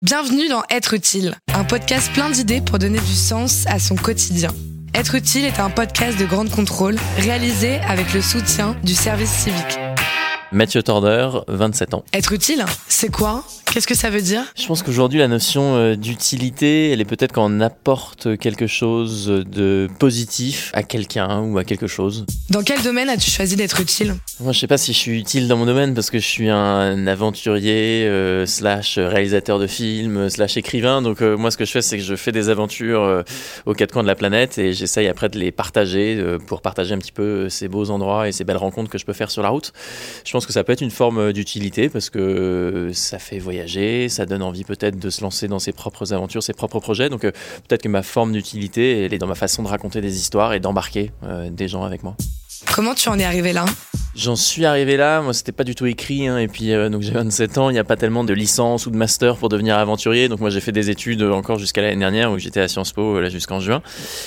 Bienvenue dans Être utile, un podcast plein d'idées pour donner du sens à son quotidien. Être utile est un podcast de grande contrôle réalisé avec le soutien du service civique. Mathieu Torder, 27 ans. Être utile, c'est quoi? Qu'est-ce que ça veut dire? Je pense qu'aujourd'hui, la notion euh, d'utilité, elle est peut-être quand on apporte quelque chose de positif à quelqu'un ou à quelque chose. Dans quel domaine as-tu choisi d'être utile? Moi, je sais pas si je suis utile dans mon domaine parce que je suis un aventurier, euh, slash réalisateur de films, slash écrivain. Donc, euh, moi, ce que je fais, c'est que je fais des aventures aux quatre coins de la planète et j'essaye après de les partager pour partager un petit peu ces beaux endroits et ces belles rencontres que je peux faire sur la route. Je pense que ça peut être une forme d'utilité parce que ça fait voyager ça donne envie peut-être de se lancer dans ses propres aventures, ses propres projets. Donc euh, peut-être que ma forme d'utilité, elle est dans ma façon de raconter des histoires et d'embarquer euh, des gens avec moi. Comment tu en es arrivé là? J'en suis arrivé là, moi c'était pas du tout écrit, hein, et puis euh, donc j'ai 27 ans, il n'y a pas tellement de licence ou de master pour devenir aventurier, donc moi j'ai fait des études encore jusqu'à l'année dernière où j'étais à Sciences Po euh, là jusqu'en juin.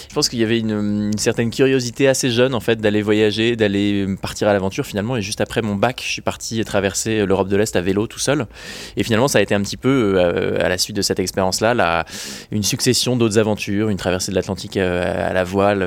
Je pense qu'il y avait une, certaine curiosité assez jeune en fait d'aller voyager, d'aller partir à l'aventure finalement, et juste après mon bac, je suis parti traverser l'Europe de l'Est à vélo tout seul, et finalement ça a été un petit peu euh, à la suite de cette expérience-là, là, une succession d'autres aventures, une traversée de l'Atlantique à la voile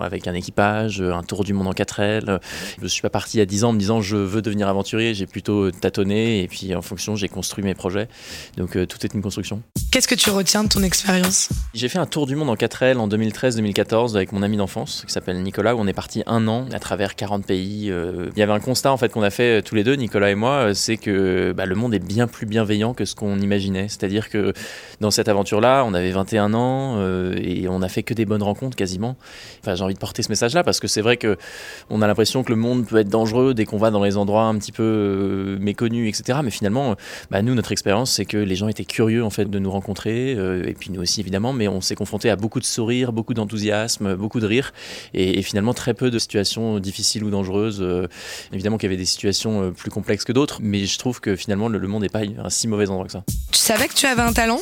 avec un équipage, un tour du monde en 4 ailes. Je suis pas parti à 10 ans en me disant je veux devenir aventurier, j'ai plutôt tâtonné et puis en fonction j'ai construit mes projets. Donc euh, tout est une construction. Qu'est-ce que tu retiens de ton expérience? J'ai fait un tour du monde en 4L en 2013-2014 avec mon ami d'enfance qui s'appelle Nicolas où on est parti un an à travers 40 pays. Euh. Il y avait un constat en fait qu'on a fait euh, tous les deux, Nicolas et moi, c'est que bah, le monde est bien plus bienveillant que ce qu'on imaginait. C'est-à-dire que dans cette aventure-là, on avait 21 ans et on a fait que des bonnes rencontres quasiment. Enfin, j'ai envie de porter ce message-là parce que c'est vrai que on a l'impression que le monde peut être dangereux dès qu'on va dans les endroits un petit peu euh, méconnus, etc. Mais finalement, bah, nous, notre expérience, c'est que les gens étaient curieux en fait de nous rencontrer, euh, et puis nous aussi évidemment, mais on s'est confronté à beaucoup de sourires, beaucoup d'enthousiasme, beaucoup de rire, et, finalement très peu de situations difficiles ou dangereuses. Euh, évidemment qu'il y avait des situations plus complexes que d'autres, mais je trouve que finalement le, le monde n'est pas un si mauvais endroit que ça. Tu savais que tu avais un talent?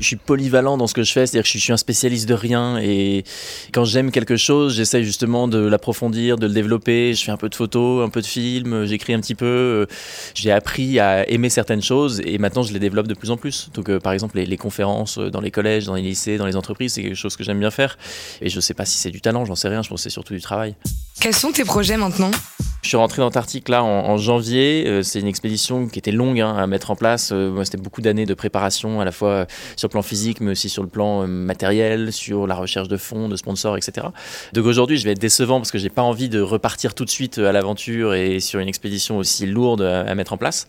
Je suis polyvalent dans ce que je fais, c'est-à-dire que je suis un spécialiste de rien et quand j'aime quelque chose, j'essaye justement de l'approfondir, de le développer. Je fais un peu de photos, un peu de films, j'écris un petit peu. J'ai appris à aimer certaines choses et maintenant je les développe de plus en plus. Donc euh, par exemple les, conférences dans les collèges, dans les lycées, dans les entreprises, c'est quelque chose que j'aime bien faire. Et je sais pas si c'est du talent, j'en sais rien, je pense que c'est surtout du travail. Quels sont tes projets maintenant? Je suis rentré dans l'Antarctique là en, janvier. Euh, c'est une expédition qui était longue hein, à mettre en place. Euh, c'était beaucoup d'années de préparation, à la fois sur le plan physique, mais aussi sur le plan euh, matériel, sur la recherche de fonds, de sponsors, etc. Donc aujourd'hui, je vais être décevant parce que j'ai pas envie de repartir tout de suite à l'aventure et sur une expédition aussi lourde à, mettre en place.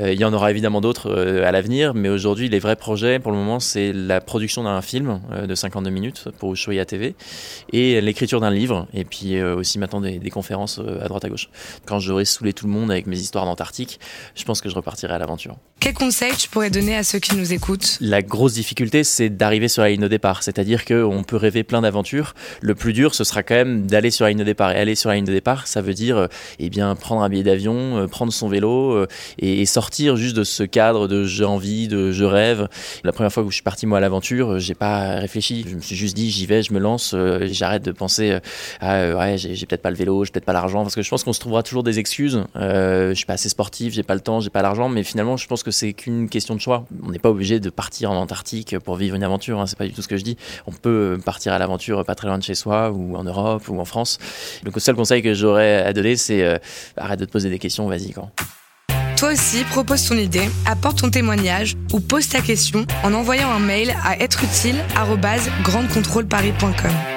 il y en aura évidemment d'autres à l'avenir, mais aujourd'hui, les vrais projets, pour le moment, c'est la production d'un film de 52 minutes pour Ushuaïa TV et l'écriture d'un livre, et puis aussi maintenant des, des conférences à droite à gauche. Quand j'aurai saoulé tout le monde avec mes histoires d'Antarctique, je pense que je repartirai à l'aventure. Quel conseil tu pourrais donner à ceux qui nous écoutent? La grosse difficulté, c'est d'arriver sur la ligne de départ. C'est-à-dire qu'on peut rêver plein d'aventures. Le plus dur, ce sera quand même d'aller sur la ligne de départ. Et aller sur la ligne de départ, ça veut dire eh bien, prendre un billet d'avion, euh, prendre son vélo euh, et sortir juste de ce cadre de j'ai envie, de je rêve. La première fois que je suis parti moi à l'aventure, j'ai pas réfléchi. Je me suis juste dit j'y vais, je me lance, euh, j'arrête de penser ah ouais j'ai peut-être pas le vélo, j'ai peut-être pas l'argent parce que je pense qu'on se trouvera toujours des excuses. Euh, je suis pas assez sportif, j'ai pas le temps, j'ai pas l'argent, mais finalement, je pense que c'est qu'une question de choix. On n'est pas obligé de partir en Antarctique pour vivre une aventure. Hein, c'est pas du tout ce que je dis. On peut partir à l'aventure pas très loin de chez soi, ou en Europe, ou en France. Donc, le seul conseil que j'aurais à donner, c'est euh, arrête de te poser des questions, vas-y quand. Toi aussi, propose ton idée, apporte ton témoignage ou pose ta question en envoyant un mail à êtreutile@grandecontrôleparis.com.